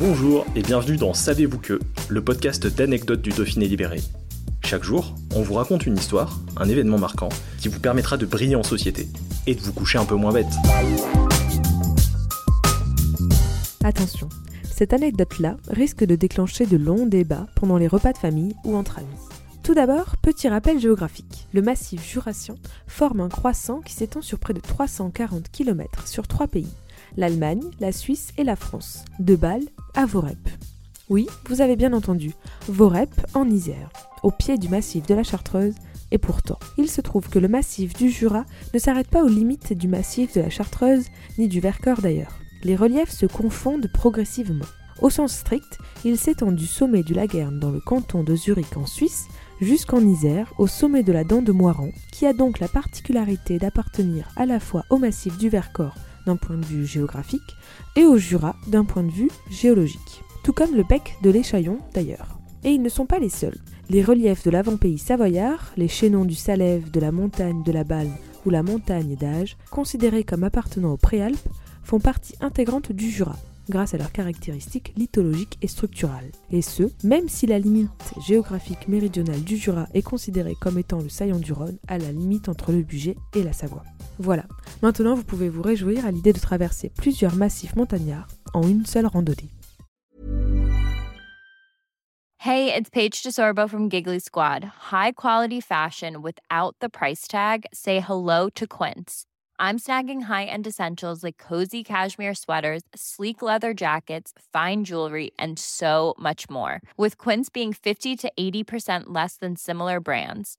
Bonjour et bienvenue dans Savez-vous que, le podcast d'anecdotes du Dauphiné libéré. Chaque jour, on vous raconte une histoire, un événement marquant, qui vous permettra de briller en société et de vous coucher un peu moins bête. Attention, cette anecdote-là risque de déclencher de longs débats pendant les repas de famille ou entre amis. Tout d'abord, petit rappel géographique. Le massif jurassien forme un croissant qui s'étend sur près de 340 km sur trois pays, l'Allemagne, la Suisse et la France, de Bâle à Vorep. Oui, vous avez bien entendu, Vorep en Isère, au pied du massif de la Chartreuse, et pourtant, il se trouve que le massif du Jura ne s'arrête pas aux limites du massif de la Chartreuse, ni du Vercors d'ailleurs. Les reliefs se confondent progressivement. Au sens strict, il s'étend du sommet du Lagerne dans le canton de Zurich en Suisse jusqu'en Isère, au sommet de la dent de Moiran, qui a donc la particularité d'appartenir à la fois au massif du Vercors point de vue géographique et au Jura d'un point de vue géologique. Tout comme le bec de l'Échaillon d'ailleurs. Et ils ne sont pas les seuls. Les reliefs de l'avant-pays savoyard, les chaînons du Salève, de la montagne de la Balme ou la montagne d'Age, considérés comme appartenant aux Préalpes, font partie intégrante du Jura, grâce à leurs caractéristiques lithologiques et structurales. Et ce, même si la limite géographique méridionale du Jura est considérée comme étant le saillant du Rhône, à la limite entre le Bugey et la Savoie. Voilà, maintenant vous pouvez vous réjouir à l'idée de traverser plusieurs massifs montagnards en une seule randonnée. Hey, it's Paige DeSorbo from Giggly Squad. High quality fashion without the price tag? Say hello to Quince. I'm snagging high-end essentials like cozy cashmere sweaters, sleek leather jackets, fine jewelry, and so much more. With Quince being 50 to 80% less than similar brands.